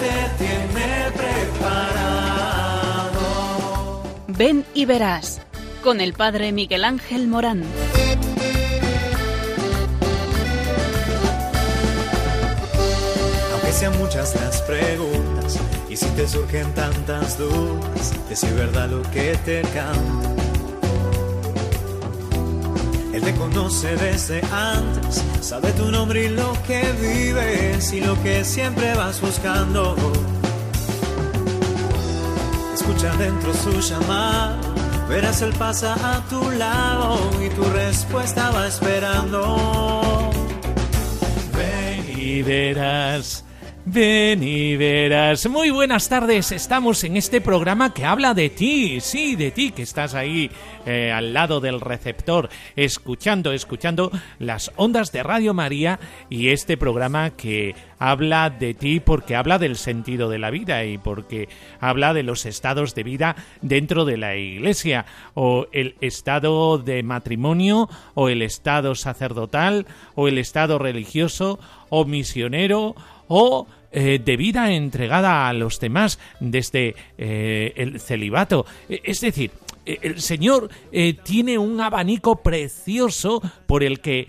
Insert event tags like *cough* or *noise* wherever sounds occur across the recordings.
Te tiene preparado. Ven y verás con el Padre Miguel Ángel Morán. Aunque sean muchas las preguntas y si te surgen tantas dudas de si es verdad lo que te canta. Conoce desde antes, sabe tu nombre y lo que vives y lo que siempre vas buscando. Escucha dentro su llamada, verás él pasa a tu lado y tu respuesta va esperando. Y verás. Ven y verás. Muy buenas tardes. Estamos en este programa que habla de ti. Sí, de ti que estás ahí eh, al lado del receptor, escuchando, escuchando las ondas de Radio María y este programa que habla de ti porque habla del sentido de la vida y porque habla de los estados de vida dentro de la iglesia o el estado de matrimonio o el estado sacerdotal o el estado religioso o misionero o eh, de vida entregada a los demás desde eh, el celibato. E, es decir, e, el Señor eh, tiene un abanico precioso por el que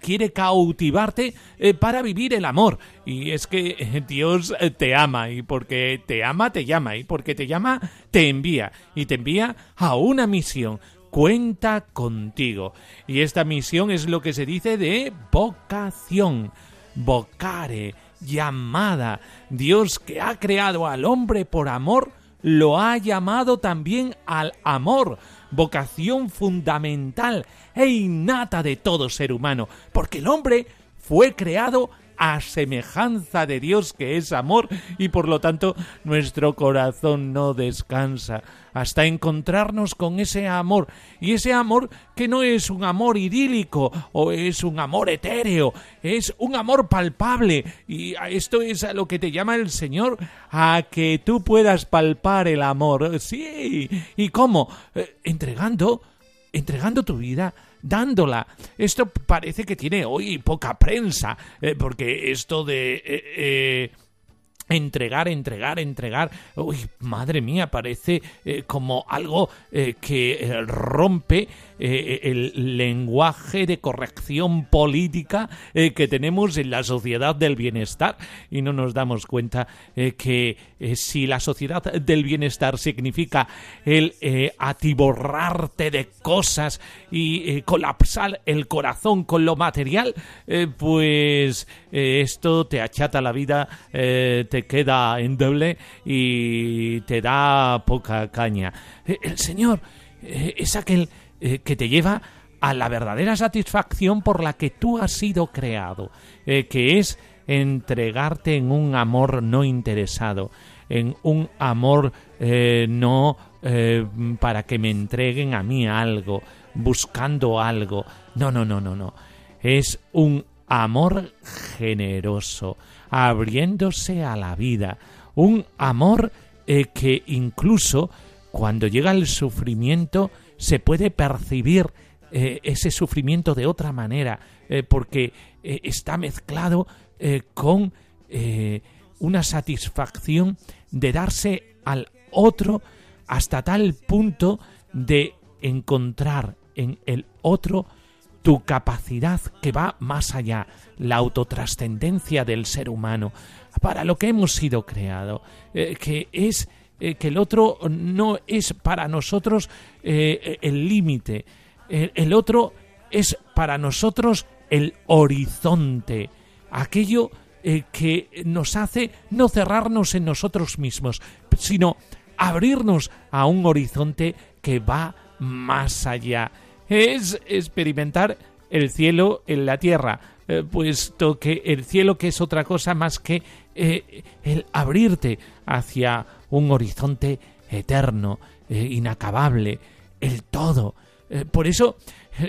quiere cautivarte para vivir el amor. Y es que Dios te ama y porque te ama te llama y porque te llama te envía y te envía a una misión cuenta contigo. Y esta misión es lo que se dice de vocación, vocare, llamada. Dios que ha creado al hombre por amor, lo ha llamado también al amor, vocación fundamental e innata de todo ser humano, porque el hombre fue creado a semejanza de Dios que es amor y por lo tanto nuestro corazón no descansa hasta encontrarnos con ese amor y ese amor que no es un amor idílico o es un amor etéreo, es un amor palpable y esto es a lo que te llama el Señor a que tú puedas palpar el amor. Sí, ¿y cómo? Eh, entregando entregando tu vida dándola. Esto parece que tiene hoy poca prensa, eh, porque esto de... Eh, eh, entregar, entregar, entregar. Uy, madre mía, parece como algo que rompe el lenguaje de corrección política que tenemos en la sociedad del bienestar y no nos damos cuenta que si la sociedad del bienestar significa el atiborrarte de cosas y eh, colapsar el corazón con lo material, eh, pues eh, esto te achata la vida, te queda endeble y te da poca caña. el Señor es aquel que te lleva a la verdadera satisfacción por la que tú has sido creado, que es entregarte en un amor no interesado, en un amor no para que me entreguen a mí algo, buscando algo. No, no, no, no, no. Es un amor generoso, abriéndose a la vida. Un amor eh, que incluso cuando llega el sufrimiento se puede percibir eh, ese sufrimiento de otra manera, eh, porque está mezclado con una satisfacción de darse al otro hasta tal punto de encontrar en el otro tu capacidad que va más allá, la autotrascendencia del ser humano, para lo que hemos sido creado, eh, que es eh, que el otro no es para nosotros eh, el límite, el otro es para nosotros el horizonte, aquello que nos hace no cerrarnos en nosotros mismos, sino abrirnos a un horizonte que va más allá. Es experimentar el cielo en la tierra, eh, puesto que el cielo que es otra cosa más que eh, el abrirte hacia un horizonte eterno, eh, inacabable, el todo. por eso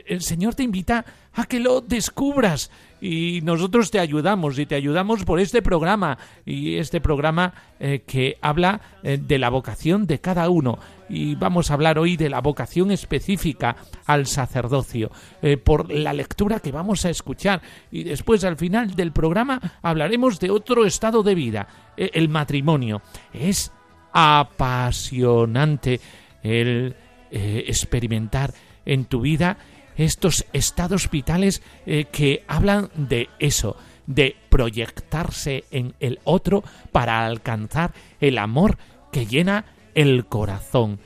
el Señor te invita a que lo descubras y nosotros te ayudamos y te ayudamos por este programa y este programa eh, que habla eh, de la vocación de cada uno. Y vamos a hablar hoy de la vocación específica al sacerdocio eh, por la lectura que vamos a escuchar. Y después al final del programa hablaremos de otro estado de vida el matrimonio. Es apasionante el experimentar en tu vida estos estados vitales eh, que hablan de eso, de proyectarse en el otro para alcanzar el amor que llena el corazón.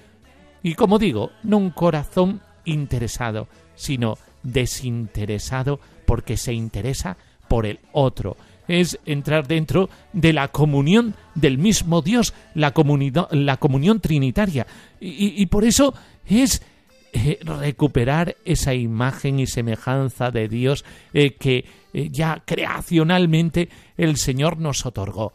Y como digo, no un corazón interesado, sino desinteresado porque se interesa por el otro. Es entrar dentro de la comunión del mismo Dios, la, la comunión trinitaria. y por eso es eh, recuperar esa imagen y semejanza de Dios eh, que eh, ya creacionalmente el Señor nos otorgó.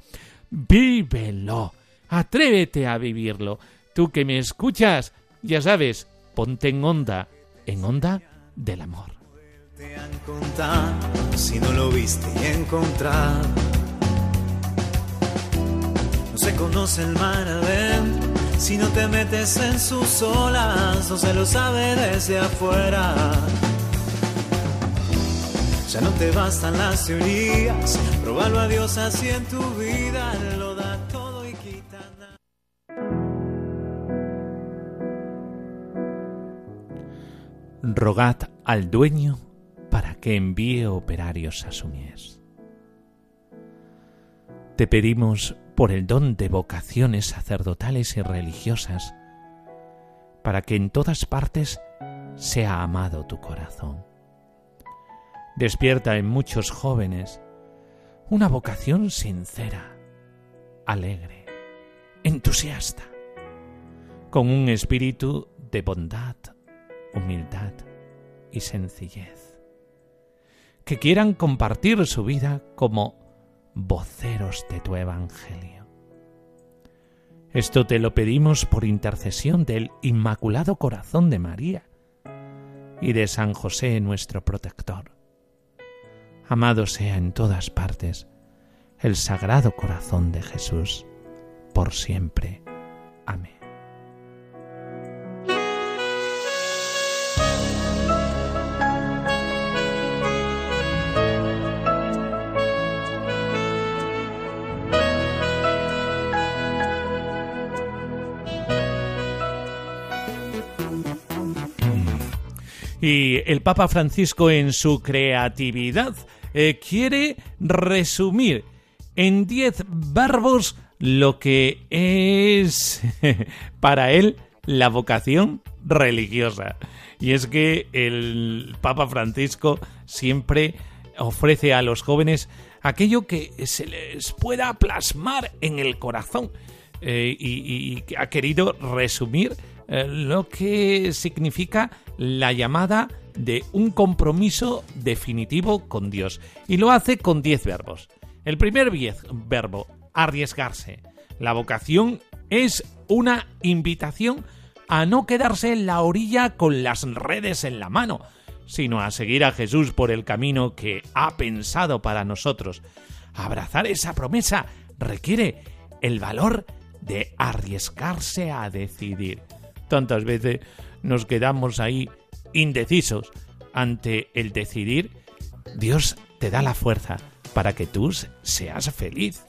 Vívelo, atrévete a vivirlo. Tú que me escuchas, ya sabes, ponte en onda, en onda del amor. Si no lo viste y encontrar. No se conoce el mar si no te metes en sus olas, no se lo sabe desde afuera. Ya no te bastan las teorías, probalo a Dios así en tu vida, lo da todo y quita nada. Rogad al dueño que envíe operarios a su mies. Te pedimos por el don de vocaciones sacerdotales y religiosas, para que en todas partes sea amado tu corazón. Despierta en muchos jóvenes una vocación sincera, alegre, entusiasta, con un espíritu de bondad, humildad y sencillez, que quieran compartir su vida como voceros de tu Evangelio. Esto te lo pedimos por intercesión del Inmaculado Corazón de María y de San José nuestro protector. Amado sea en todas partes el Sagrado Corazón de Jesús, por siempre. Amén. Y el Papa Francisco en su creatividad eh, quiere resumir en diez verbos lo que es *laughs* para él la vocación religiosa. Y es que el Papa Francisco siempre ofrece a los jóvenes aquello que se les pueda plasmar en el corazón. Eh, y, y, ha querido resumir eh, lo que significa la llamada de un compromiso definitivo con Dios. Y lo hace con diez verbos. El primer verbo, arriesgarse. La vocación es una invitación a no quedarse en la orilla con las redes en la mano, sino a seguir a Jesús por el camino que ha pensado para nosotros. Abrazar esa promesa requiere el valor de arriesgarse a decidir. Tantas veces nos quedamos ahí indecisos ante el decidir. Dios te da la fuerza para que tú seas feliz.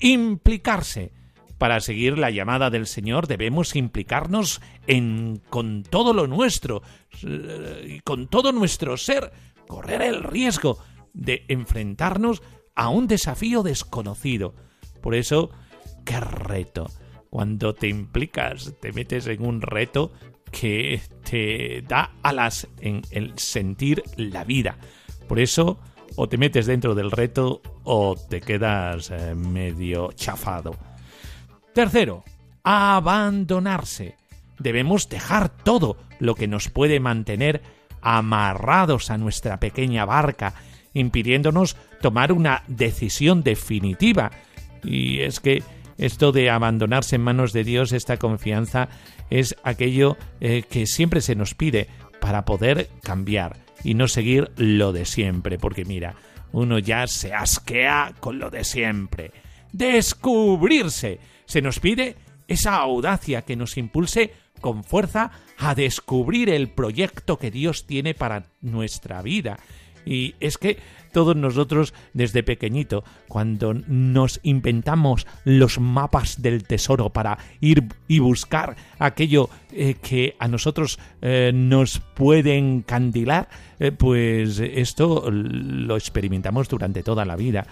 Implicarse. Para seguir la llamada del Señor debemos implicarnos en con todo lo nuestro y con todo nuestro ser, correr el riesgo de enfrentarnos a un desafío desconocido. Por eso, qué reto cuando te implicas, te metes en un reto que te da alas en el sentir la vida. Por eso, o te metes dentro del reto o te quedas eh, medio chafado. Tercero, abandonarse. Debemos dejar todo lo que nos puede mantener amarrados a nuestra pequeña barca, impidiéndonos tomar una decisión definitiva. Y es que esto de abandonarse en manos de Dios, esta confianza, es aquello eh, que siempre se nos pide para poder cambiar y no seguir lo de siempre, porque mira, uno ya se asquea con lo de siempre. Descubrirse. Se nos pide esa audacia que nos impulse con fuerza a descubrir el proyecto que Dios tiene para nuestra vida. Y es que todos nosotros desde pequeñito, cuando nos inventamos los mapas del tesoro para ir y buscar aquello eh, que a nosotros eh, nos puede encandilar, eh, pues esto lo experimentamos durante toda la vida.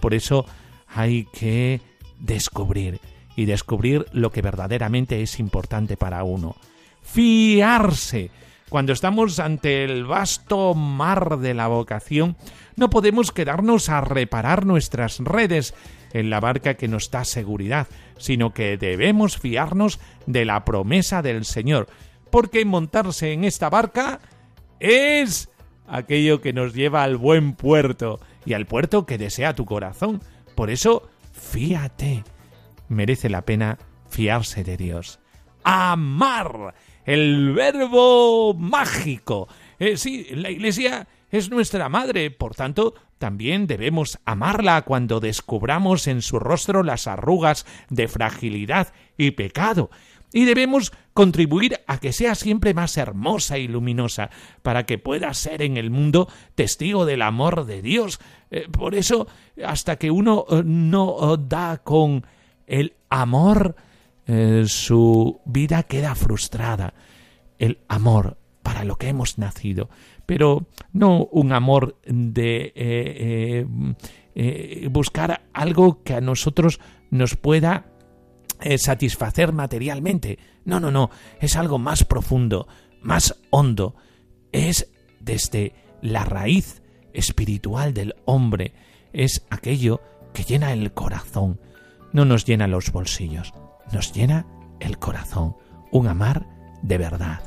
por eso hay que descubrir y descubrir lo que verdaderamente es importante para uno. Fiarse. Cuando estamos ante el vasto mar de la vocación, no podemos quedarnos a reparar nuestras redes en la barca que nos da seguridad, sino que debemos fiarnos de la promesa del Señor, porque montarse en esta barca es aquello que nos lleva al buen puerto y al puerto que desea tu corazón. Por eso, fíate. Merece la pena fiarse de Dios. Amar. El verbo mágico. Eh, sí, la Iglesia es nuestra madre, por tanto, también debemos amarla cuando descubramos en su rostro las arrugas de fragilidad y pecado, y debemos contribuir a que sea siempre más hermosa y luminosa, para que pueda ser en el mundo testigo del amor de Dios. Eh, por eso, hasta que uno eh, no da con el amor, su vida queda frustrada. El amor para lo que hemos nacido pero no un amor de eh, eh, eh, buscar algo que a nosotros nos pueda satisfacer materialmente. No, no, no, es algo más profundo, más hondo. Es desde la raíz espiritual del hombre, es aquello que llena el corazón. No nos llena los bolsillos, nos llena el corazón. Un amar de verdad.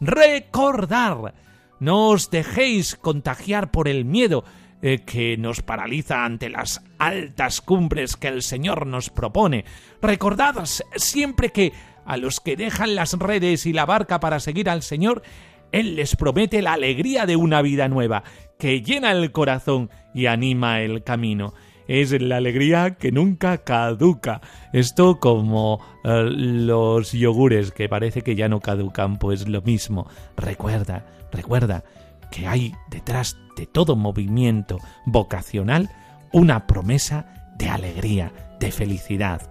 Recordar no os dejéis contagiar por el miedo eh, que nos paraliza ante las altas cumbres que el Señor nos propone. Recordad siempre que a los que dejan las redes y la barca para seguir al Señor, Él les promete la alegría de una vida nueva, que llena el corazón y anima el camino es la alegría que nunca caduca. Esto como eh, los yogures que parece que ya no caducan, pues lo mismo. Recuerda, recuerda que hay detrás de todo movimiento vocacional una promesa de alegría, de felicidad.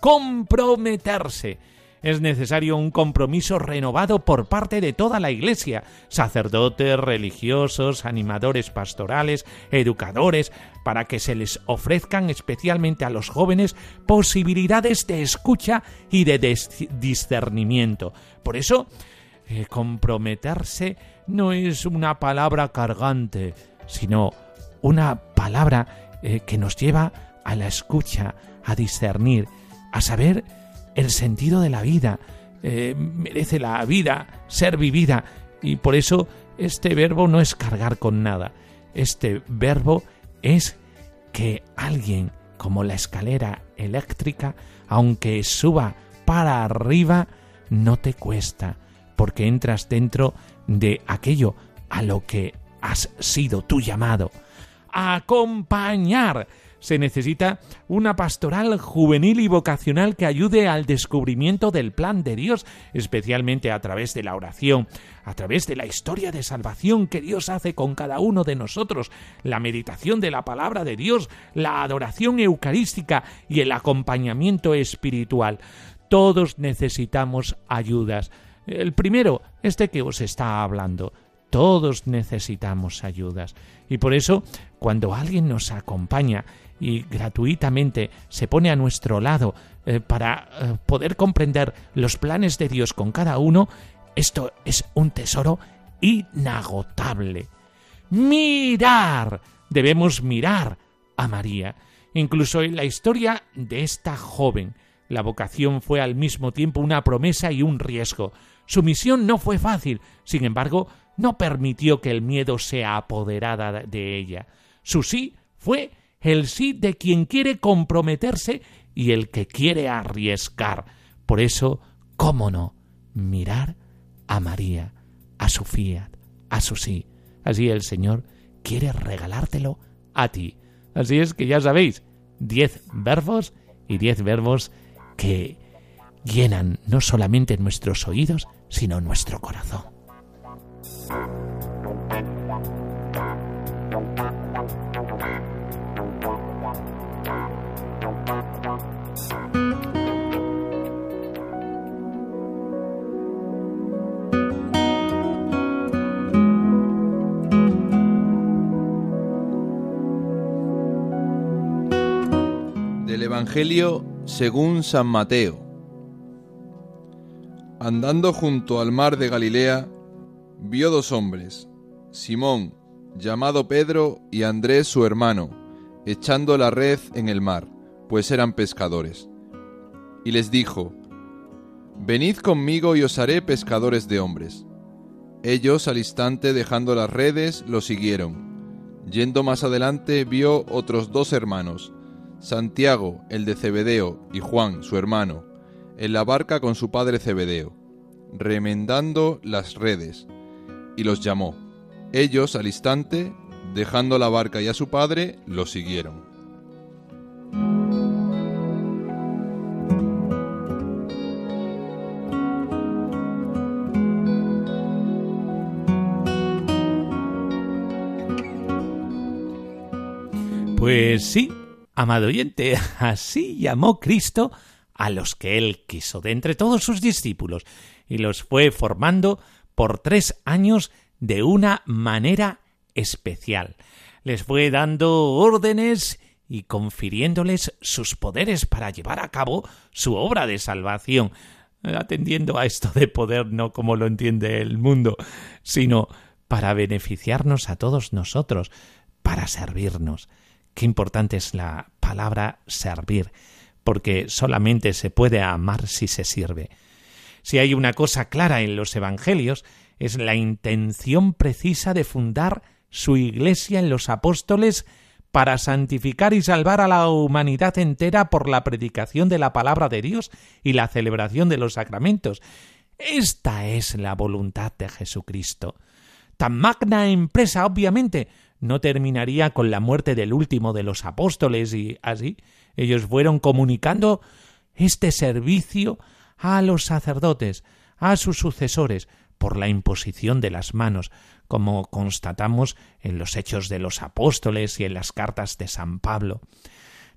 Comprometerse es necesario un compromiso renovado por parte de toda la Iglesia, sacerdotes, religiosos, animadores pastorales, educadores, para que se les ofrezcan especialmente a los jóvenes posibilidades de escucha y de discernimiento. Por eso, eh, comprometerse no es una palabra cargante, sino una palabra eh, que nos lleva a la escucha, a discernir, a saber el sentido de la vida. Eh, merece la vida ser vivida y por eso este verbo no es cargar con nada. Este verbo es que alguien, como la escalera eléctrica, aunque suba para arriba, no te cuesta, porque entras dentro de aquello a lo que has sido tú llamado. Acompañar se necesita una pastoral juvenil y vocacional que ayude al descubrimiento del plan de Dios, especialmente a través de la oración, a través de la historia de salvación que Dios hace con cada uno de nosotros, la meditación de la palabra de Dios, la adoración eucarística y el acompañamiento espiritual. Todos necesitamos ayudas. El primero, este que os está hablando. Todos necesitamos ayudas. Y por eso, cuando alguien nos acompaña y gratuitamente se pone a nuestro lado eh, para eh, poder comprender los planes de Dios con cada uno, esto es un tesoro inagotable. Mirar. Debemos mirar a María. Incluso en la historia de esta joven, la vocación fue al mismo tiempo una promesa y un riesgo. Su misión no fue fácil, sin embargo, no permitió que el miedo se apoderara de ella. Su sí fue el sí de quien quiere comprometerse y el que quiere arriesgar. Por eso, ¿cómo no? Mirar a María. a su fiat, a su sí. Así el Señor quiere regalártelo a ti. Así es que ya sabéis, diez verbos y diez verbos que llenan no solamente nuestros oídos, sino nuestro corazón. Evangelio según San Mateo. Andando junto al mar de Galilea, vio dos hombres, Simón, llamado Pedro, y Andrés su hermano, echando la red en el mar, pues eran pescadores. Y les dijo, Venid conmigo y os haré pescadores de hombres. Ellos al instante dejando las redes lo siguieron. Yendo más adelante vio otros dos hermanos, Santiago, el de Cebedeo, y Juan, su hermano, en la barca con su padre Cebedeo, remendando las redes, y los llamó. Ellos, al instante, dejando la barca y a su padre, lo siguieron. Pues sí, amado oyente, *laughs* así llamó Cristo a los que él quiso de entre todos sus discípulos y los fue formando por tres años de una manera especial. Les fue dando órdenes y confiriéndoles sus poderes para llevar a cabo su obra de salvación, atendiendo a esto de poder no como lo entiende el mundo, sino para beneficiarnos a todos nosotros, para servirnos. Qué importante es la palabra servir, porque solamente se puede amar si se sirve. Si hay una cosa clara en los Evangelios, es la intención precisa de fundar su Iglesia en los apóstoles para santificar y salvar a la humanidad entera por la predicación de la palabra de Dios y la celebración de los sacramentos. Esta es la voluntad de Jesucristo. Tan magna empresa, obviamente, no terminaría con la muerte del último de los apóstoles y así ellos fueron comunicando este servicio a los sacerdotes, a sus sucesores, por la imposición de las manos, como constatamos en los hechos de los apóstoles y en las cartas de San Pablo.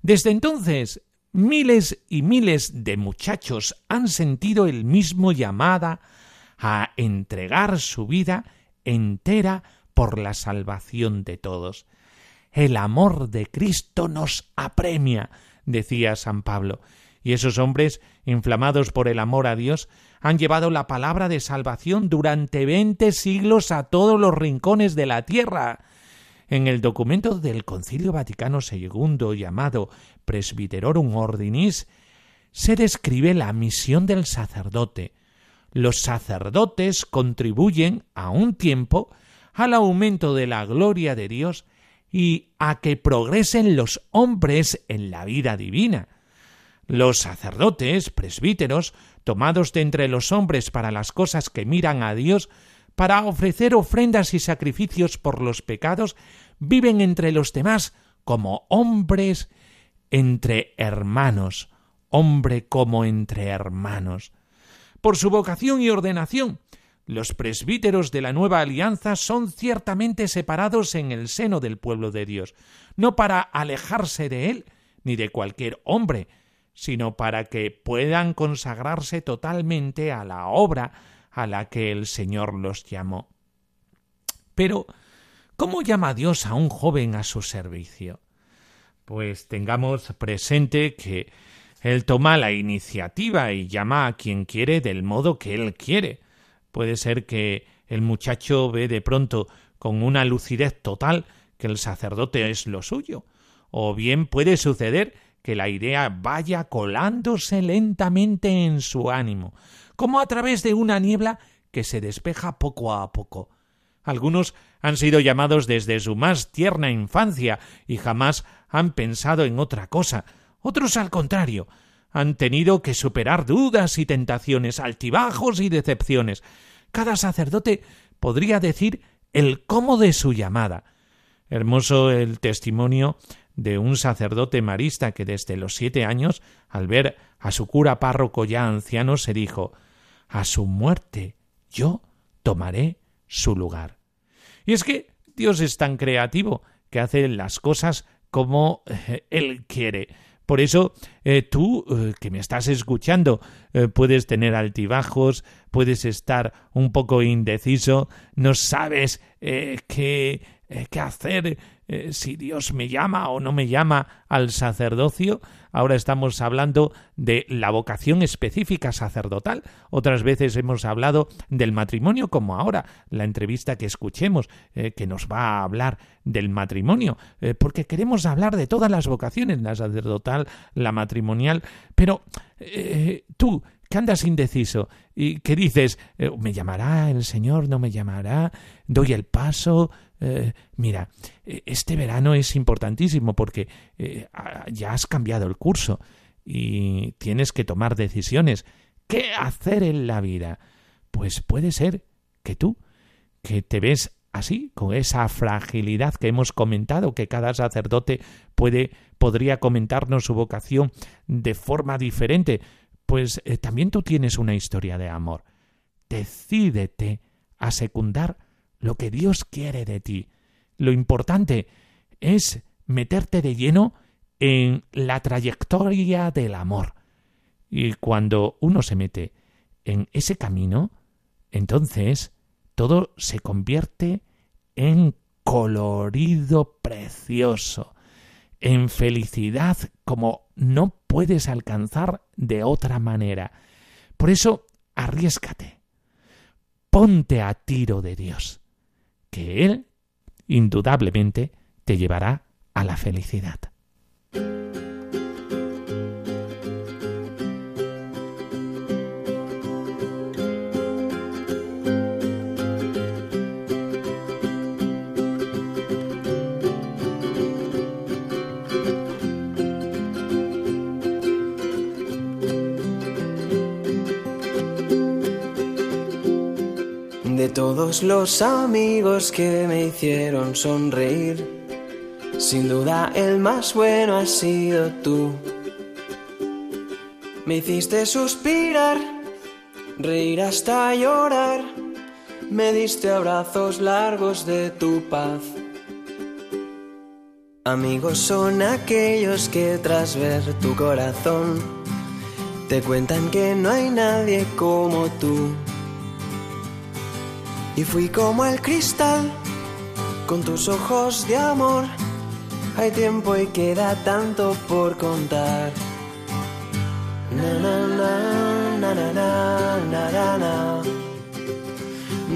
Desde entonces, miles y miles de muchachos han sentido el mismo llamada a entregar su vida entera por la salvación de todos. El amor de Cristo nos apremia, decía San Pablo, y esos hombres, inflamados por el amor a Dios, han llevado la palabra de salvación durante veinte siglos a todos los rincones de la tierra. En el documento del Concilio Vaticano II llamado Presbyterorum Ordinis se describe la misión del sacerdote. Los sacerdotes contribuyen a un tiempo al aumento de la gloria de Dios y a que progresen los hombres en la vida divina. Los sacerdotes, presbíteros, tomados de entre los hombres para las cosas que miran a Dios, para ofrecer ofrendas y sacrificios por los pecados, viven entre los demás como hombres entre hermanos, hombre como entre hermanos. Por su vocación y ordenación, los presbíteros de la nueva alianza son ciertamente separados en el seno del pueblo de Dios, no para alejarse de él, ni de cualquier hombre, sino para que puedan consagrarse totalmente a la obra a la que el Señor los llamó. Pero, ¿cómo llama Dios a un joven a su servicio? Pues tengamos presente que Él toma la iniciativa y llama a quien quiere del modo que Él quiere. Puede ser que el muchacho ve de pronto con una lucidez total que el sacerdote es lo suyo, o bien puede suceder que la idea vaya colándose lentamente en su ánimo, como a través de una niebla que se despeja poco a poco. Algunos han sido llamados desde su más tierna infancia y jamás han pensado en otra cosa. Otros, al contrario, han tenido que superar dudas y tentaciones, altibajos y decepciones. Cada sacerdote podría decir el cómo de su llamada. Hermoso el testimonio de un sacerdote marista que desde los siete años, al ver a su cura párroco ya anciano, se dijo A su muerte yo tomaré su lugar. Y es que Dios es tan creativo que hace las cosas como eh, Él quiere. Por eso eh, tú eh, que me estás escuchando puedes tener altibajos, puedes estar un poco indeciso, no sabes qué, qué hacer, eh, si Dios me llama o no me llama al sacerdocio. Ahora estamos hablando de la vocación específica sacerdotal. Otras veces hemos hablado del matrimonio, como ahora la entrevista que escuchemos, eh, que nos va a hablar del matrimonio, eh, porque queremos hablar de todas las vocaciones, la sacerdotal, la matrimonial. Pero tú, andas indeciso y que dices, ¿me llamará el Señor? ¿No me llamará? ¿Doy el paso? Eh, mira, eh, este verano es importantísimo porque eh, ya has cambiado el curso y tienes que tomar decisiones. ¿Qué hacer en la vida? Pues puede ser que tú, que te ves así, con esa fragilidad que hemos comentado, que cada sacerdote puede, podría comentarnos su vocación de forma diferente, pues también tú tienes una historia de amor. Decídete a secundar lo que Dios quiere de ti. Lo importante es meterte de lleno en la trayectoria del amor. Y cuando uno se mete en ese camino, entonces todo se convierte en colorido precioso, en felicidad como no puedes alcanzar de otra manera. Por eso, arriesgate, ponte a tiro de Dios que Él indudablemente te llevará a la felicidad. Todos los amigos que me hicieron sonreír, sin duda el más bueno has sido tú. Me hiciste suspirar, reír hasta llorar, me diste abrazos largos de tu paz. Amigos son aquellos que tras ver tu corazón te cuentan que no hay nadie como tú. Y fui como el cristal, con tus ojos de amor. Hay tiempo y queda tanto por contar. Na na na na na na na na.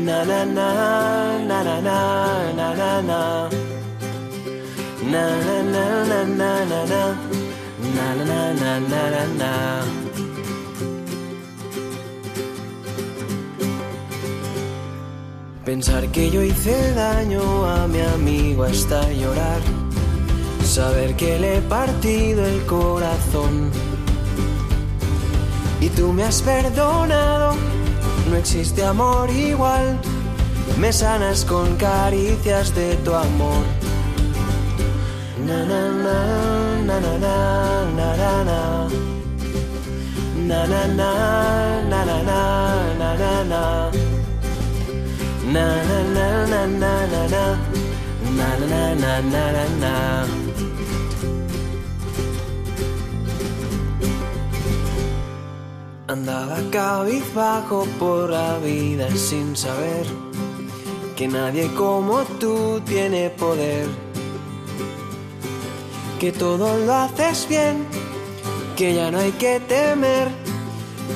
Na na na na na na na na. Na na na na na na na. Na na na na na na. Pensar que yo hice daño a mi amigo hasta llorar. Saber que le he partido el corazón. Y tú me has perdonado, no existe amor igual. Me sanas con caricias de tu amor. Na na na na na na na na. Na na na na na na na na. Na na na na na na na na na na na na Andaba cabizbajo por la vida sin saber que nadie como tú tiene poder. Que todo lo haces bien, que ya no hay que temer.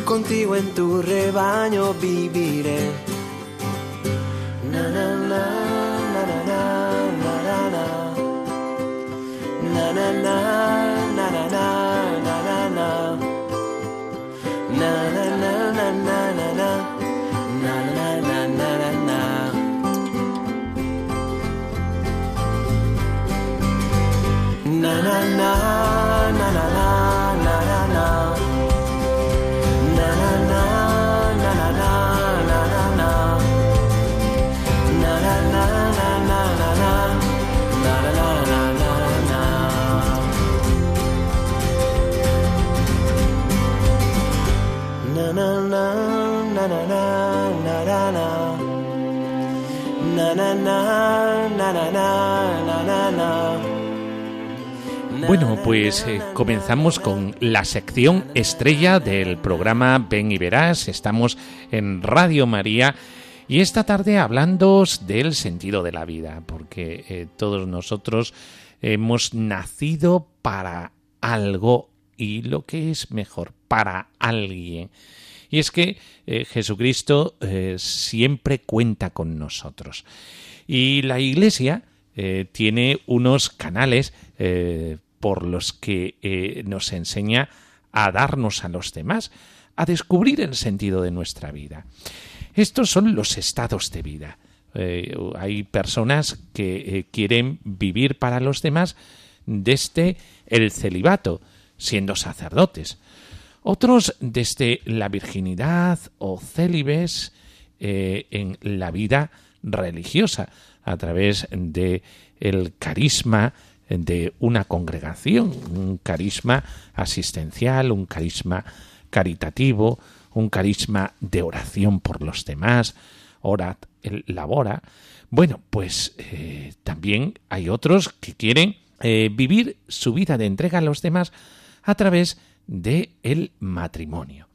Contigo en tu rebaño viviré love. Bueno, pues eh, comenzamos con la sección estrella del programa Ven y Verás. Estamos en Radio María y esta tarde hablando del sentido de la vida, porque eh, todos nosotros hemos nacido para algo y lo que es mejor, para alguien. Y es que eh, Jesucristo siempre cuenta con nosotros. Y la Iglesia tiene unos canales por los que eh, nos enseña a darnos a los demás, a descubrir el sentido de nuestra vida. Estos son los estados de vida. Eh, hay personas que eh, quieren vivir para los demás desde el celibato, siendo sacerdotes. Otros desde la virginidad o célibes en la vida religiosa, a través de el carisma de una congregación, un carisma asistencial, un carisma caritativo, un carisma de oración por los demás, ora, labora. Bueno, pues eh, también hay otros que quieren eh, vivir su vida de entrega a los demás a través de el matrimonio.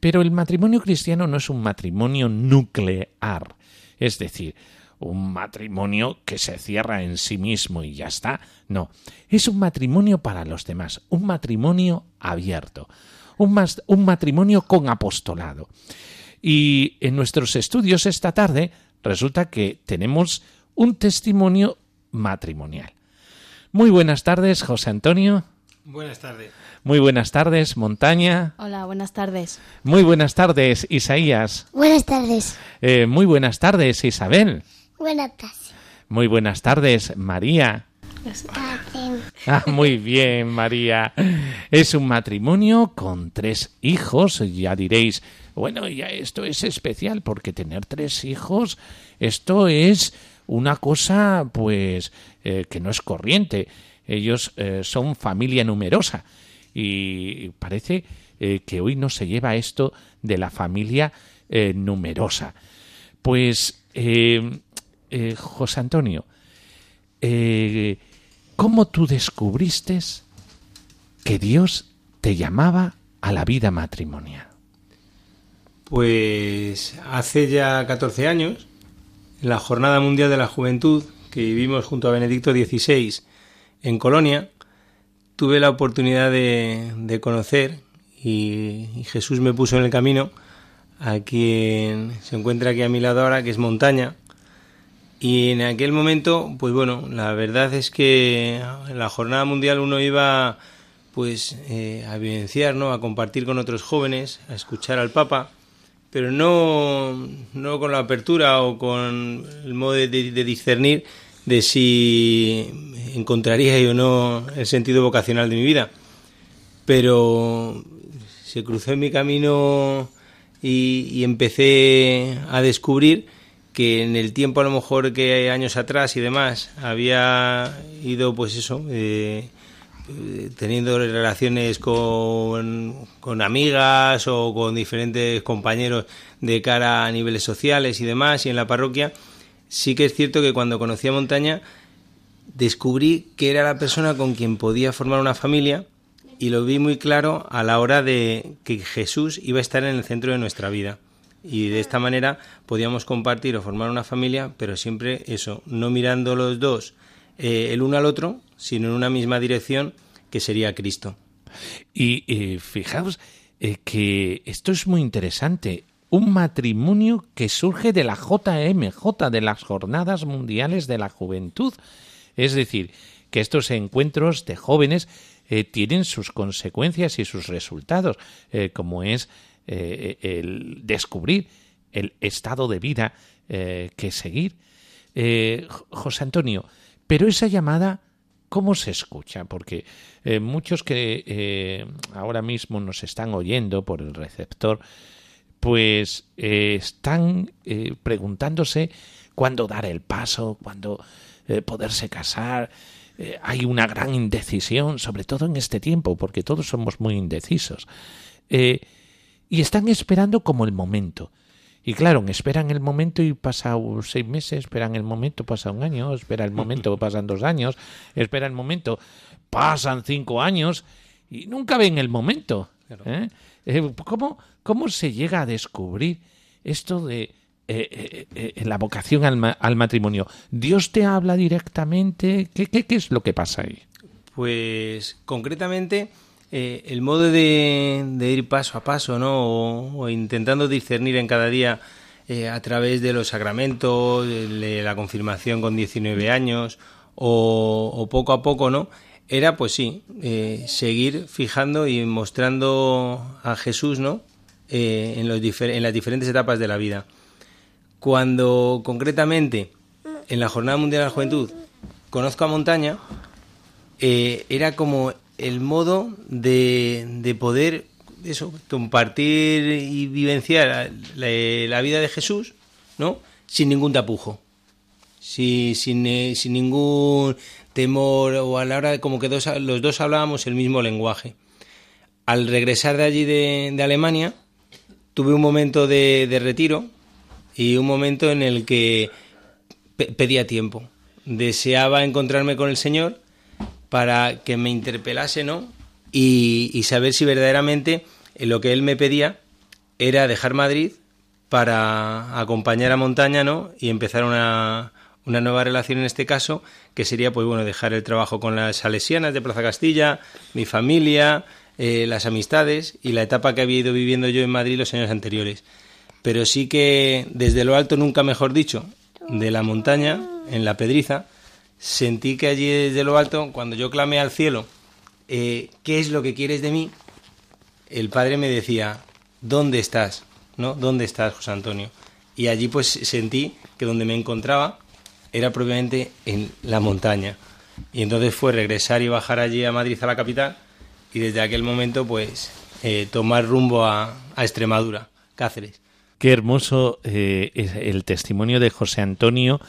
Pero el matrimonio cristiano no es un matrimonio nuclear, es decir, un matrimonio que se cierra en sí mismo y ya está. No, es un matrimonio para los demás, un matrimonio abierto, un, un matrimonio con apostolado. Y en nuestros estudios esta tarde resulta que tenemos un testimonio matrimonial. Muy buenas tardes, José Antonio. Buenas tardes. Muy buenas tardes, Montaña. Hola, buenas tardes. Muy buenas tardes, Isaías. Buenas tardes. Eh, muy buenas tardes, Isabel. Buenas tardes. Muy buenas tardes, María. Ah, muy bien, María. Es un matrimonio con tres hijos. Ya diréis, bueno, ya esto es especial porque tener tres hijos, esto es una cosa, pues, eh, que no es corriente. Ellos eh, son familia numerosa y parece eh, que hoy no se lleva esto de la familia numerosa. Pues eh, José Antonio, eh, ¿cómo tú descubriste que Dios te llamaba a la vida matrimonial? Pues hace ya 14 años, en la Jornada Mundial de la Juventud que vivimos junto a Benedicto XVI en Colonia, tuve la oportunidad de, conocer y, y, Jesús me puso en el camino a quien se encuentra aquí a mi lado ahora, que es Montaña, y en aquel momento, pues bueno, la verdad es que en la jornada mundial uno iba pues eh, a vivenciar, ¿no? a compartir con otros jóvenes, a escuchar al Papa, pero no, no con la apertura o con el modo de, discernir de si encontraría yo o no el sentido vocacional de mi vida. Pero se cruzó en mi camino y, y empecé a descubrir que en el tiempo a lo mejor que años atrás y demás había ido pues eso eh, teniendo relaciones con, con, amigas o con diferentes compañeros de cara a niveles sociales y demás y en la parroquia sí que es cierto que cuando conocí a Montaña descubrí que era la persona con quien podía formar una familia y lo vi muy claro a la hora de que Jesús iba a estar en el centro de nuestra vida y de esta manera podíamos compartir o formar una familia, pero siempre eso, no mirando los dos eh, el uno al otro, sino en una misma dirección que sería Cristo. Y eh, fijaos eh, que esto es muy interesante. Un matrimonio que surge de la JMJ, de las Jornadas Mundiales de la Juventud. Es decir, que estos encuentros de jóvenes tienen sus consecuencias y sus resultados, como es eh, el descubrir el estado de vida eh, que seguir. Eh, José Antonio, pero esa llamada, ¿cómo se escucha? Porque muchos que ahora mismo nos están oyendo por el receptor, pues están preguntándose cuándo dar el paso, cuándo poderse casar. hay una gran indecisión, sobre todo en este tiempo, porque todos somos muy indecisos y están esperando como el momento. Y claro, esperan el momento y pasa seis meses, esperan el momento, pasa un año, espera el momento, *laughs* pasan dos años, espera el momento, pasan cinco años y nunca ven el momento. ¿eh? Eh, ¿Cómo, ¿Cómo se llega a descubrir esto de eh, eh, la vocación al, ma- al matrimonio? ¿Dios te habla directamente? ¿Qué, qué, qué es lo que pasa ahí? Pues concretamente eh, el modo de, ir paso a paso, ¿no? O, intentando discernir en cada día eh, a través de los sacramentos, de la confirmación con 19 años o, poco a poco, ¿no? Era pues sí, eh, seguir fijando y mostrando a Jesús, ¿no? En, los en las diferentes etapas de la vida. Cuando concretamente en la Jornada Mundial de la Juventud conozco a Montaña, era como el modo de, de poder eso, compartir y vivenciar la, la vida de Jesús, ¿no? Sin ningún tapujo, sin, sin, eh, sin ningún temor o a la hora de como que dos, los dos hablábamos el mismo lenguaje. Al regresar de allí de, Alemania, tuve un momento de, de retiro y un momento en el que pe- pedía tiempo. Deseaba encontrarme con el Señor para que me interpelase, ¿no? Y, saber si verdaderamente eh, lo que Él me pedía era dejar Madrid para acompañar a Montaña, ¿no? Y empezar una, una nueva relación en este caso, que sería, pues bueno, dejar el trabajo con las salesianas de Plaza Castilla, mi familia, eh, las amistades y la etapa que había ido viviendo yo en Madrid los años anteriores. Pero sí que desde lo alto, nunca mejor dicho, de la montaña, en la Pedriza, sentí que allí desde lo alto, cuando yo clamé al cielo, eh, ¿qué es lo que quieres de mí? El Padre me decía, ¿dónde estás? ¿No? ¿Dónde estás, José Antonio? Y allí pues sentí que donde me encontraba era propiamente en la montaña. Y entonces fue regresar y bajar allí a Madrid, a la capital, y desde aquel momento pues eh, tomar rumbo a, a Extremadura, Cáceres. Qué hermoso eh, es el testimonio de José Antonio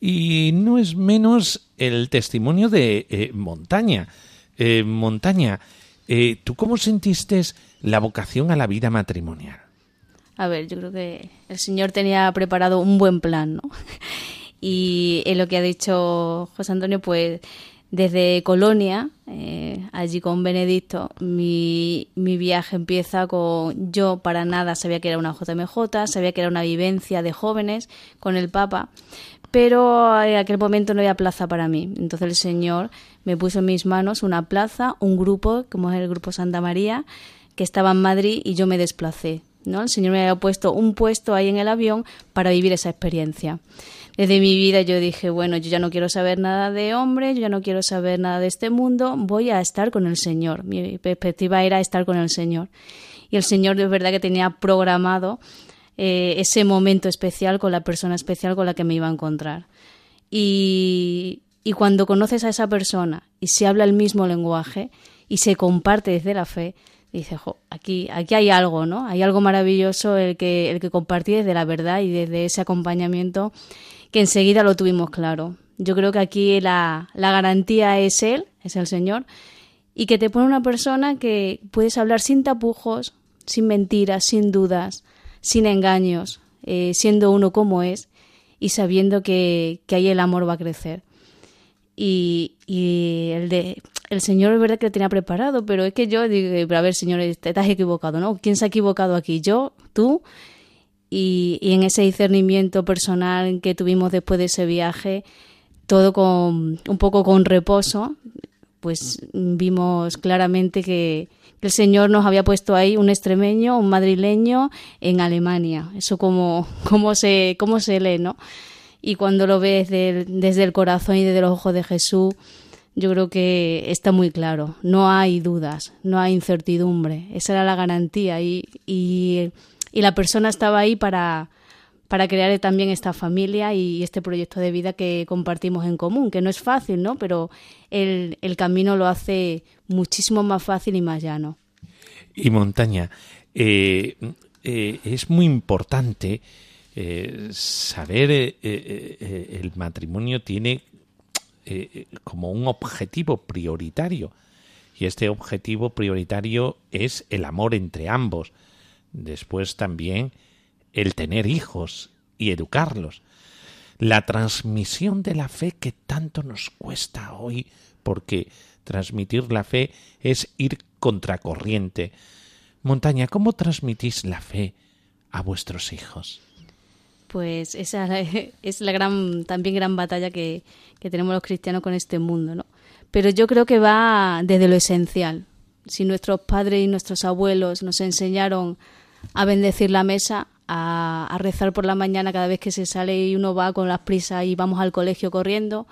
y no es menos el testimonio de eh, Montaña. Eh, Montaña, eh, ¿tú cómo sentiste la vocación a la vida matrimonial? A ver, yo creo que el Señor tenía preparado un buen plan, ¿no? *laughs* Y en lo que ha dicho José Antonio, pues desde Colonia, eh, allí con Benedicto, mi, mi viaje empieza con yo para nada sabía que era una JMJ, sabía que era una vivencia de jóvenes con el Papa, pero en aquel momento no había plaza para mí. Entonces el Señor me puso en mis manos una plaza, un grupo, como es el Grupo Santa María, que estaba en Madrid y yo me desplacé. ¿no? El Señor me había puesto un puesto ahí en el avión para vivir esa experiencia. Desde mi vida yo dije, bueno, yo ya no quiero saber nada de hombre, yo ya no quiero saber nada de este mundo, voy a estar con el Señor. Mi perspectiva era estar con el Señor. Y el Señor de verdad que tenía programado eh, ese momento especial con la persona especial con la que me iba a encontrar. Y, y cuando conoces a esa persona y se habla el mismo lenguaje y se comparte desde la fe, dices, jo, aquí, aquí hay algo, ¿no? Hay algo maravilloso el que, el que compartí desde la verdad y desde ese acompañamiento que enseguida lo tuvimos claro. Yo creo que aquí la, la garantía es Él, es el Señor, y que te pone una persona que puedes hablar sin tapujos, sin mentiras, sin dudas, sin engaños, eh, siendo uno como es y sabiendo que, que ahí el amor va a crecer. Y, y el de el Señor es verdad que lo tenía preparado, pero es que yo digo, a ver, Señor, te has equivocado, ¿no? ¿Quién se ha equivocado aquí? ¿Yo? ¿Tú? Y, y, en ese discernimiento personal que tuvimos después de ese viaje, todo con un poco con reposo, pues vimos claramente que, el Señor nos había puesto ahí un extremeño, un madrileño en Alemania. Eso como, *laughs* se, se lee, ¿no? Y cuando lo ves desde, desde el corazón y desde los ojos de Jesús, yo creo que está muy claro. No hay dudas, no hay incertidumbre. Esa era la garantía y, y y la persona estaba ahí para, para crear también esta familia y este proyecto de vida que compartimos en común, que no es fácil, ¿no? Pero el, el camino lo hace muchísimo más fácil y más llano. Y Montaña, eh, eh, es muy importante eh, saber, el matrimonio tiene como un objetivo prioritario. Y este objetivo prioritario es el amor entre ambos. Después también el tener hijos y educarlos, la transmisión de la fe que tanto nos cuesta hoy, porque transmitir la fe es ir contracorriente. Montaña, ¿cómo transmitís la fe a vuestros hijos? Pues esa *laughs* es la gran, también gran batalla que, que tenemos los cristianos con este mundo, ¿no? Pero yo creo que va desde lo esencial. Si nuestros padres y nuestros abuelos nos enseñaron a bendecir la mesa, a, rezar por la mañana cada vez que se sale y uno va con las prisas y vamos al colegio corriendo,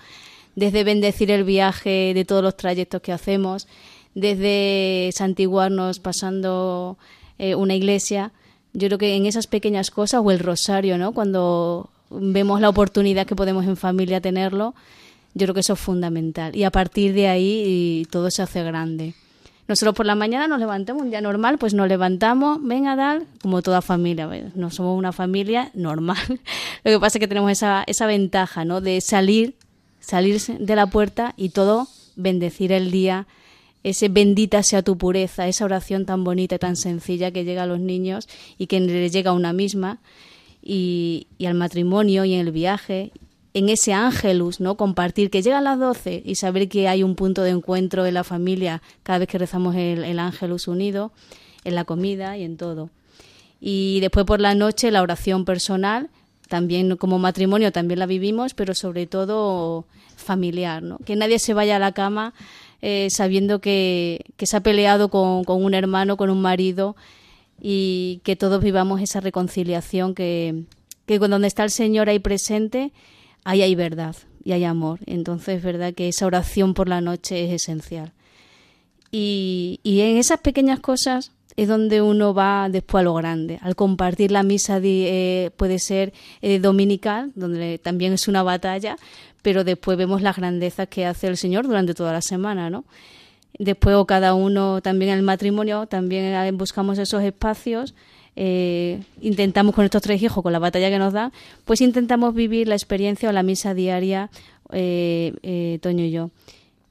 desde bendecir el viaje de todos los trayectos que hacemos, desde santiguarnos pasando eh, una iglesia. Yo creo que en esas pequeñas cosas, o el rosario, ¿no? Cuando vemos la oportunidad que podemos en familia tenerlo, yo creo que eso es fundamental. Y a partir de ahí todo se hace grande. Nosotros por la mañana nos levantamos, un día normal, pues nos levantamos, venga, dar, como toda familia. No somos una familia normal. *laughs* Lo que pasa es que tenemos esa, esa ventaja, ¿no? De salir, salir de la puerta y todo bendecir el día, ese bendita sea tu pureza, esa oración tan bonita y tan sencilla que llega a los niños y que les llega a una misma, y, y al matrimonio y en el viaje, en ese ángelus, ¿no? Compartir que llegan las 12 y saber que hay un punto de encuentro en la familia cada vez que rezamos el, el ángelus unido, en la comida y en todo. Y después por la noche la oración personal, también como matrimonio también la vivimos, pero sobre todo familiar, ¿no? Que nadie se vaya a la cama eh, sabiendo que, que, se ha peleado con, con un hermano, con un marido, y que todos vivamos esa reconciliación que, que donde está el Señor ahí presente, ahí hay verdad y hay amor. Entonces es verdad que esa oración por la noche es esencial. Y, y en esas pequeñas cosas es donde uno va después a lo grande. Al compartir la misa eh, puede ser eh, dominical, donde también es una batalla, pero después vemos las grandezas que hace el Señor durante toda la semana, ¿no? Después o cada uno también el matrimonio, también buscamos esos espacios eh, intentamos con estos tres hijos, con la batalla que nos da, pues intentamos vivir la experiencia o la misa diaria, eh, eh, Toño y yo.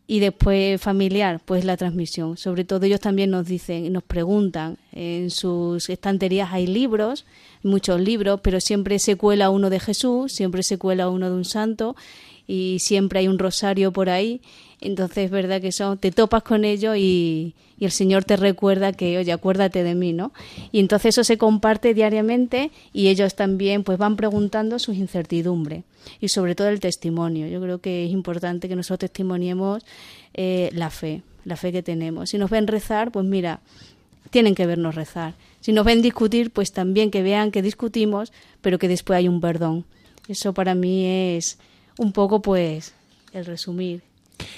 Y después familiar, pues la transmisión. Sobre todo ellos también nos dicen, nos preguntan, en sus estanterías hay libros, muchos libros, pero siempre se cuela uno de Jesús, siempre se cuela uno de un santo y siempre hay un rosario por ahí. Entonces es verdad que eso, te topas con ello y, y, el Señor te recuerda que, oye, acuérdate de mí, ¿no? Y entonces eso se comparte diariamente y ellos también pues van preguntando sus incertidumbres y sobre todo el testimonio. Yo creo que es importante que nosotros testimoniemos eh, la fe, la fe que tenemos. Si nos ven rezar, pues mira, tienen que vernos rezar. Si nos ven discutir, pues también que vean que discutimos, pero que después hay un perdón. Eso para mí es un poco pues el resumir.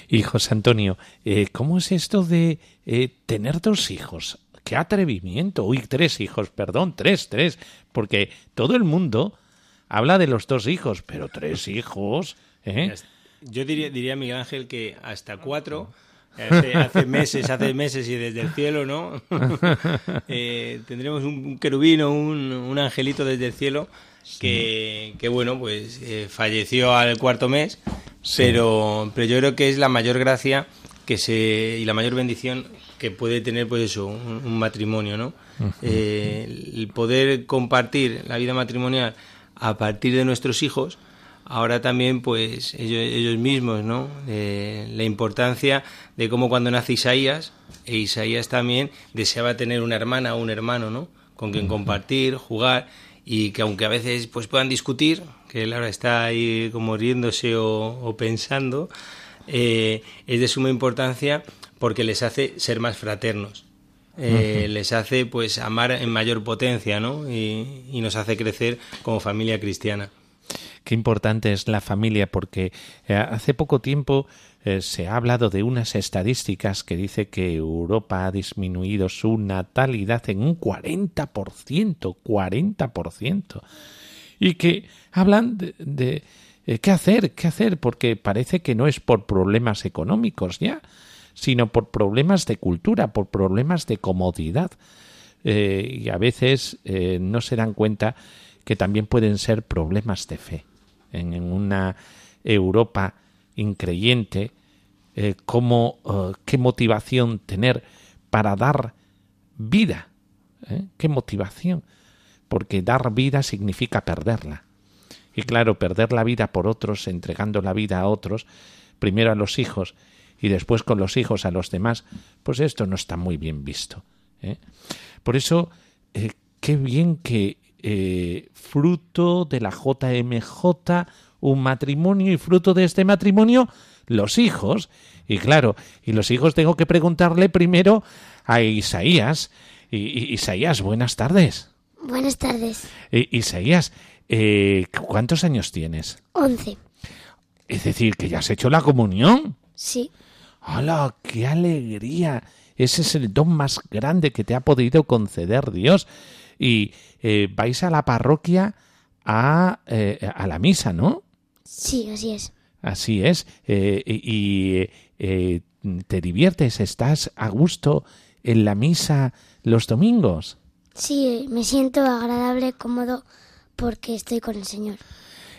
Y Antonio, eh, ¿cómo es esto de eh, tener dos hijos? ¡Qué atrevimiento! Uy, tres hijos, perdón, tres, tres, porque todo el mundo habla de los dos hijos, pero tres hijos, ¿eh? Yo diría, diría Miguel Ángel que hasta cuatro, hace, meses, hace meses y desde el cielo, ¿no? *laughs* eh, tendremos un querubino, un, un angelito desde el cielo que, que, bueno, pues eh, falleció al cuarto mes, pero, pero yo creo que es la mayor gracia que se y la mayor bendición que puede tener pues eso un, matrimonio no eh, el poder compartir la vida matrimonial a partir de nuestros hijos ahora también pues ellos, ellos mismos no eh, la importancia de cómo cuando nace Isaías e Isaías también deseaba tener una hermana o un hermano no con quien compartir jugar y que aunque a veces pues puedan discutir, que él ahora está ahí como riéndose o, pensando, eh, es de suma importancia porque les hace ser más fraternos. Eh, les hace pues amar en mayor potencia ¿no? y, y nos hace crecer como familia cristiana qué importante es la familia, porque eh, hace poco tiempo eh, se ha hablado de unas estadísticas que dice que Europa ha disminuido su natalidad en un 40%, 40%, y que hablan de, eh, qué hacer, qué hacer, porque parece que no es por problemas económicos ya, sino por problemas de cultura, por problemas de comodidad. y a veces no se dan cuenta que también pueden ser problemas de fe. En una Europa increyente, eh, cómo, eh, qué motivación tener para dar vida, ¿eh? qué motivación. porque dar vida significa perderla. Y claro, perder la vida por otros, entregando la vida a otros, primero a los hijos y después con los hijos a los demás, pues esto no está muy bien visto. Por eso, qué bien que fruto de la JMJ, un matrimonio y fruto de este matrimonio, los hijos. Y claro, y los hijos tengo que preguntarle primero a Isaías. Y, Isaías, buenas tardes. Buenas tardes. Isaías, eh, ¿cuántos años tienes? Once. Es decir, que ya has hecho la comunión. Sí. ¡Hala, qué alegría! Ese es el don más grande que te ha podido conceder Dios. Y eh, vais a la parroquia a, eh, a la misa, ¿no? Sí, así es. Así es. Eh, y te diviertes, estás a gusto en la misa los domingos. Sí, me siento agradable, cómodo, porque estoy con el Señor.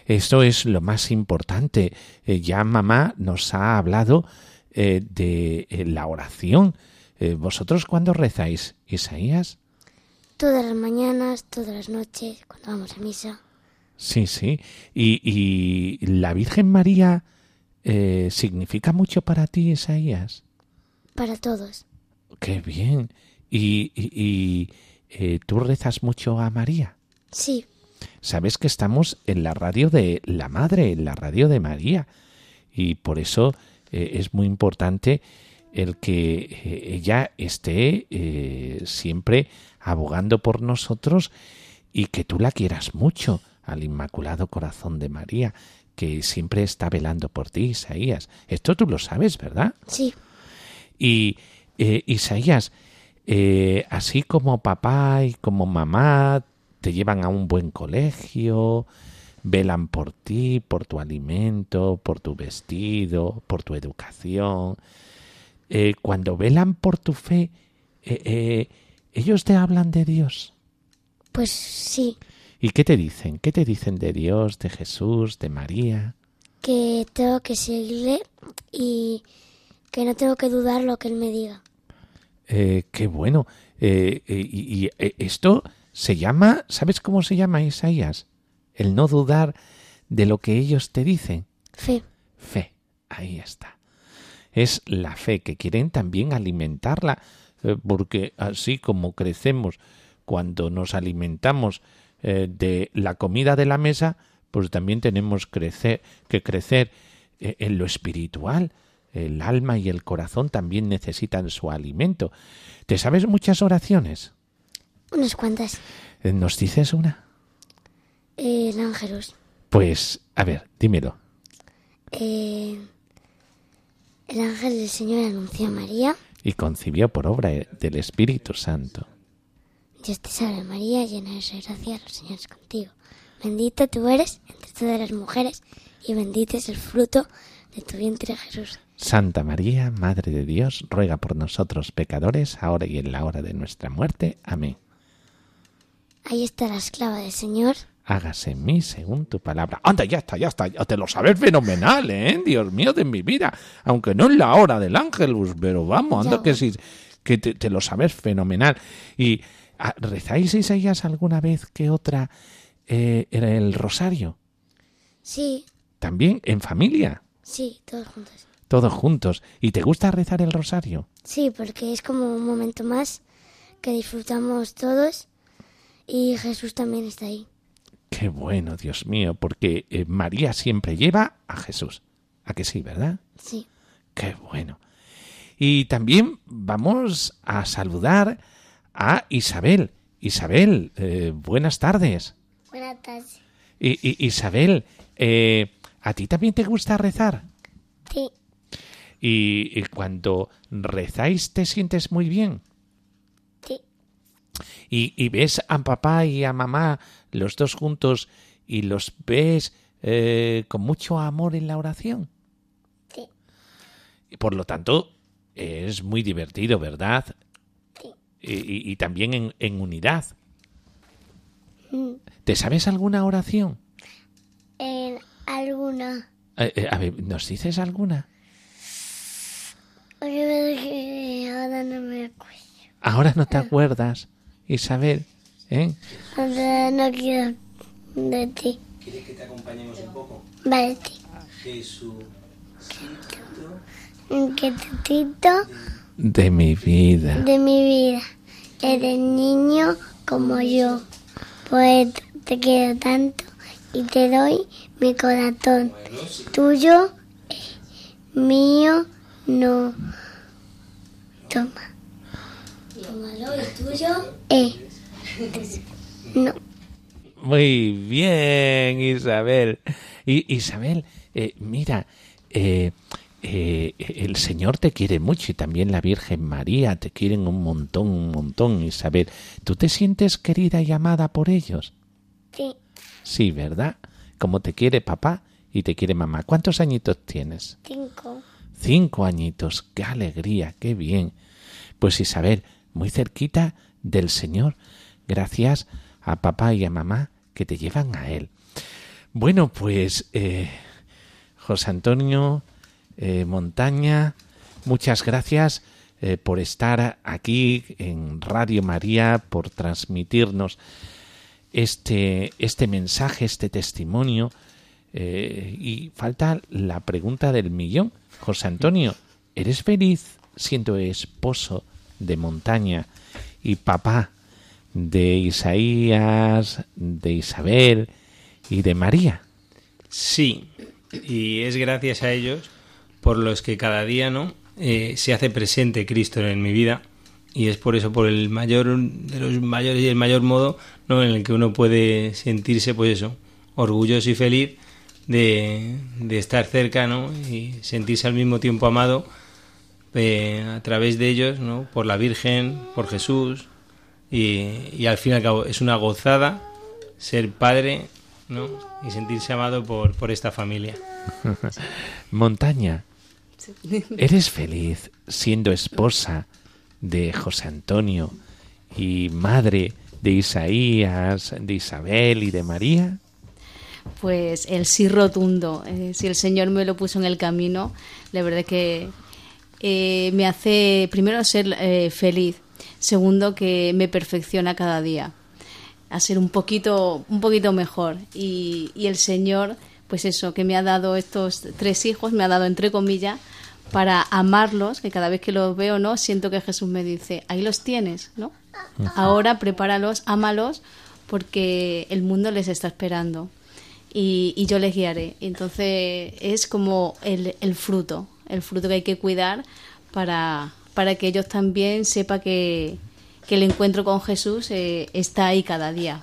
Esto es lo más importante. ya mamá nos ha hablado de la oración. ¿Vosotros cuándo rezáis, Isaías? Todas las mañanas, todas las noches, cuando vamos a misa. Sí, sí. ¿Y, y la Virgen María eh, significa mucho para ti, Isaías? Para todos. Qué bien. ¿Y, y, eh, tú rezas mucho a María? Sí. Sabes que estamos en la radio de la Madre, en la radio de María. Y por eso eh, es muy importante el que ella esté siempre abogando por nosotros y que tú la quieras mucho al Inmaculado Corazón de María, que siempre está velando por ti, Isaías. Esto tú lo sabes, ¿verdad? Sí. Y eh, Isaías, eh, así como papá y como mamá te llevan a un buen colegio, velan por ti, por tu alimento, por tu vestido, por tu educación. Eh, cuando velan por tu fe, ¿Ellos te hablan de Dios? Pues sí. ¿Y qué te dicen? ¿Qué te dicen de Dios, de Jesús, de María? Que tengo que seguirle y que no tengo que dudar lo que Él me diga. Eh, qué bueno. Eh, eh, y, esto se llama, ¿sabes cómo se llama Isaías? El no dudar de lo que ellos te dicen. Fe. Fe, ahí está. Es la fe que quieren también alimentarla porque así como crecemos cuando nos alimentamos eh, de la comida de la mesa, pues también tenemos crecer, que crecer eh, en lo espiritual. El alma y el corazón también necesitan su alimento. ¿Te sabes muchas oraciones? Unas cuantas. ¿Nos dices una? El ángelus. Pues, a ver, dímelo. el ángel del Señor anunció a María y concibió por obra del Espíritu Santo. Dios te salve María, llena de gracia, el Señor es contigo. Bendita tú eres entre todas las mujeres y bendito es el fruto de tu vientre Jesús. Santa María, Madre de Dios, ruega por nosotros pecadores, ahora y en la hora de nuestra muerte. Amén. Ahí está la esclava del Señor hágase en mí según tu palabra. Anda, ya está, ya está, ya te lo sabes fenomenal, ¿eh? Dios mío de mi vida. Aunque no es la hora del ángelus, pero vamos, anda que sí, que te, lo sabes fenomenal. ¿Y rezáis Isaías alguna vez que otra eh, el rosario? Sí. ¿También en familia? Sí, todos juntos. Todos juntos. ¿Y te gusta rezar el rosario? Sí, porque es como un momento más que disfrutamos todos y Jesús también está ahí. Qué bueno, Dios mío, porque eh, María siempre lleva a Jesús. ¿A que sí, verdad? Sí. Qué bueno. Y también vamos a saludar a Isabel. Isabel, eh, buenas tardes. Buenas tardes. Isabel, eh, ¿a ti también te gusta rezar? Sí. ¿Y, cuando rezáis te sientes muy bien? Sí. ¿Y, ¿Y, ves a papá y a mamá los dos juntos y los ves eh, con mucho amor en la oración. Sí. Y por lo tanto, es muy divertido, ¿verdad? Sí. Y, también en, unidad. Mm. ¿Te sabes alguna oración? alguna. Eh, eh, a ver, ¿nos dices alguna? Ahora no me acuerdo. Ahora no te acuerdas, Isabel. ¿eh? Ahora no quiero de ti. ¿Quieres que te acompañemos un poco? Vale, sí. Jesús. Un quietecito De mi vida. de mi vida. Eres niño como yo. Pues te quiero tanto y te doy mi corazón. Tuyo, mío, no. Toma. Tómalo y tuyo, eh. No. Muy bien, Isabel. Y, Isabel, eh, mira, eh, eh, el Señor te quiere mucho y también la Virgen María te quieren un montón, un montón, Isabel. ¿Tú te sientes querida y amada por ellos? Sí, Sí, ¿verdad? Como te quiere papá y te quiere mamá. ¿Cuántos añitos tienes? cinco. Cinco añitos. ¡Qué alegría! ¡Qué bien! Pues Isabel, muy cerquita del Señor, gracias a papá y a mamá que te llevan a Él. Bueno, pues eh, José Antonio eh, Montaña, muchas gracias eh, por estar aquí en Radio María, por transmitirnos este, este mensaje, este testimonio. Eh, y falta la pregunta del millón. José Antonio, ¿eres feliz siendo esposo de montaña y papá de Isaías, de Isabel y de María? Sí, y es gracias a ellos por los que cada día no Eh, se hace presente Cristo en mi vida y es por eso por el mayor de los mayores y el mayor modo no en el que uno puede sentirse pues eso orgulloso y feliz de, de estar cerca ¿no? y sentirse al mismo tiempo amado eh, a través de ellos ¿no? por la Virgen por Jesús y, y al fin y al cabo es una gozada ser padre ¿no? y sentirse amado por, por esta familia *laughs* Montaña, ¿eres feliz siendo esposa de José Antonio y madre de Isaías, de Isabel y de María? Pues el sí rotundo. Eh, si el Señor me lo puso en el camino, la verdad es que eh, me hace, primero, ser eh, feliz. Segundo, que me perfecciona cada día. A ser un poquito, un poquito mejor. Y, y el Señor, pues eso, que me ha dado estos tres hijos, me ha dado entre comillas, para amarlos, que cada vez que los veo, ¿no? Siento que Jesús me dice, ahí los tienes, ¿no? Ahora prepáralos, ámalos, porque el mundo les está esperando y, y yo les guiaré. Entonces es como el, el fruto, el fruto que hay que cuidar para, para que ellos también sepan que, que el encuentro con Jesús eh, está ahí cada día.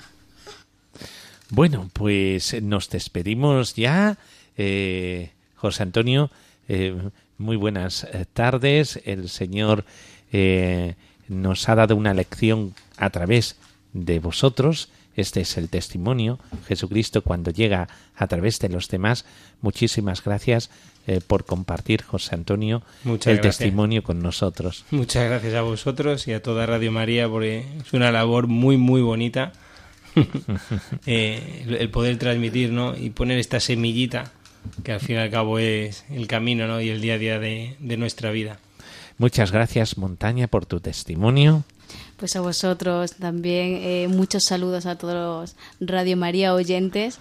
Bueno, pues nos despedimos ya. Eh, José Antonio, eh, muy buenas eh, tardes. El Señor eh, nos ha dado una lección a través de vosotros. Este es el testimonio. Jesucristo cuando llega a través de los demás. Muchísimas gracias eh, por compartir, José Antonio, Muchas el gracias. testimonio con nosotros. Muchas gracias a vosotros y a toda Radio María porque es una labor muy muy bonita *laughs* Eh, el- poder transmitir ¿no? y poner esta semillita que al fin y al cabo es el camino ¿no? y el día a día de, de nuestra vida. Muchas gracias, Montaña, por tu testimonio. Pues a vosotros también eh, muchos saludos a todos los Radio María oyentes,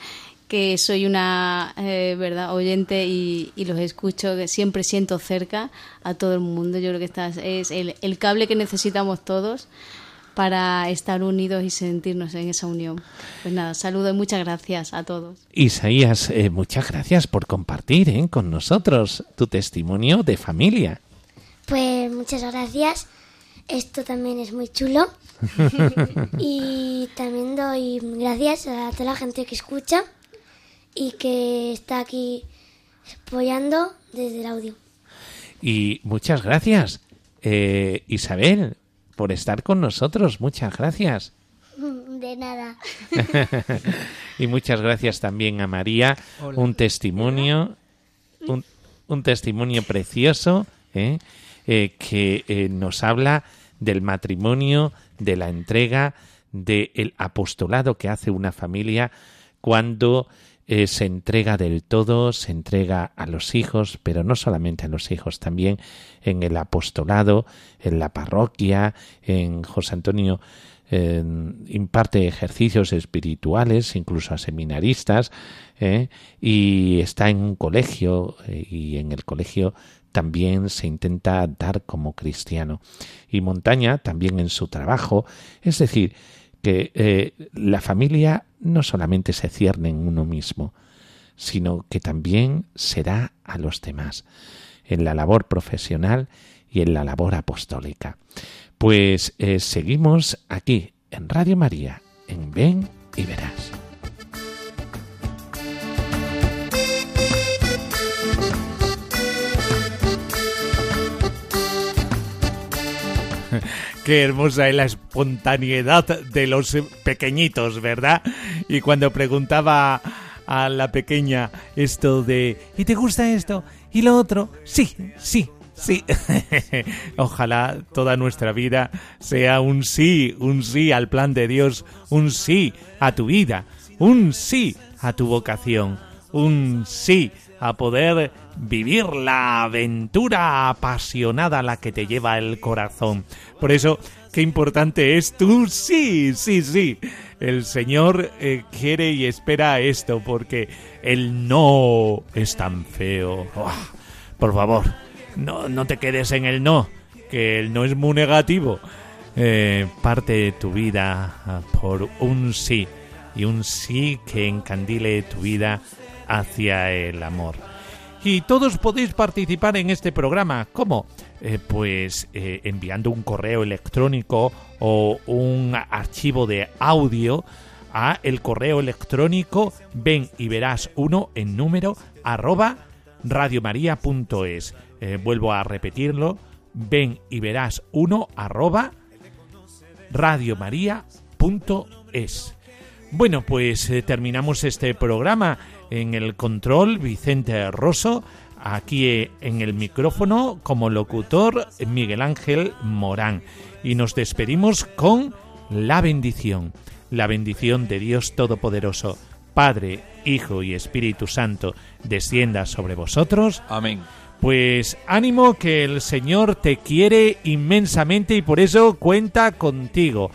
que soy una eh, verdad oyente y, y los escucho, que siempre siento cerca a todo el mundo. Yo creo que esta es el, el cable que necesitamos todos para estar unidos y sentirnos en esa unión. Pues nada, saludo y muchas gracias a todos. Isaías, eh, muchas gracias por compartir eh, con nosotros tu testimonio de familia. Pues muchas gracias. Esto también es muy chulo. *laughs* y también doy gracias a toda la gente que escucha y que está aquí apoyando desde el audio. Y muchas gracias, eh, Isabel, por estar con nosotros. Muchas gracias. *laughs* De nada. *laughs* y muchas gracias también a María. Un testimonio, un, un testimonio precioso ¿eh? Eh, que eh, nos habla del matrimonio, de la entrega, del apostolado que hace una familia cuando eh, se entrega del todo, se entrega a los hijos, pero no solamente a los hijos, también en el apostolado, en la parroquia, en José Antonio imparte ejercicios espirituales, incluso a seminaristas, ¿eh? y está en un colegio, eh, y en el colegio también se intenta dar como cristiano. Y Montaña también en su trabajo, es decir, que eh, la familia no solamente se cierne en uno mismo, sino que también será a los demás, en la labor profesional y en la labor apostólica. Pues eh, seguimos aquí en Radio María, en Ven y Verás. *laughs* Qué hermosa es la espontaneidad de los pequeñitos, ¿verdad? Y cuando preguntaba a la pequeña esto de ¿y te gusta esto? ¿Y lo otro? Sí, sí, Sí, *laughs* ojalá toda nuestra vida sea un sí, un sí al plan de Dios, un sí a tu vida, un sí a tu vocación, un sí a poder vivir la aventura apasionada la que te lleva el corazón. Por eso, qué importante es tu sí, sí, sí. El Señor eh, quiere y espera esto porque el no es tan feo. por favor no, no te quedes en el no, que el no es muy negativo. Eh, parte de tu vida ah, por un sí y un sí que encandile tu vida hacia el amor. Y todos podéis participar en este programa. ¿Cómo? Eh, pues eh, enviando un correo electrónico o un archivo de audio a el correo electrónico ven y verás uno en número arroba radiomaria.es. Eh, vuelvo a repetirlo, ven y verás uno arroba radiomaria.es. Bueno, pues terminamos este programa en el control Vicente Rosso, aquí eh, en el micrófono como locutor Miguel Ángel Morán y nos despedimos con la bendición, la bendición de Dios Todopoderoso, Padre, Hijo y Espíritu Santo, descienda sobre vosotros. Amén. Pues ánimo que el Señor te quiere inmensamente y por eso cuenta contigo.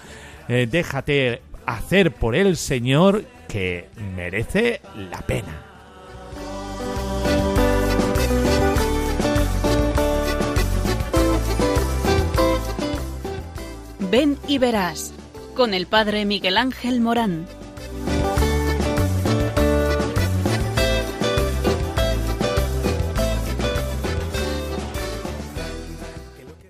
Eh, déjate hacer por el Señor que merece la pena. Ven y verás con el Padre Miguel Ángel Morán.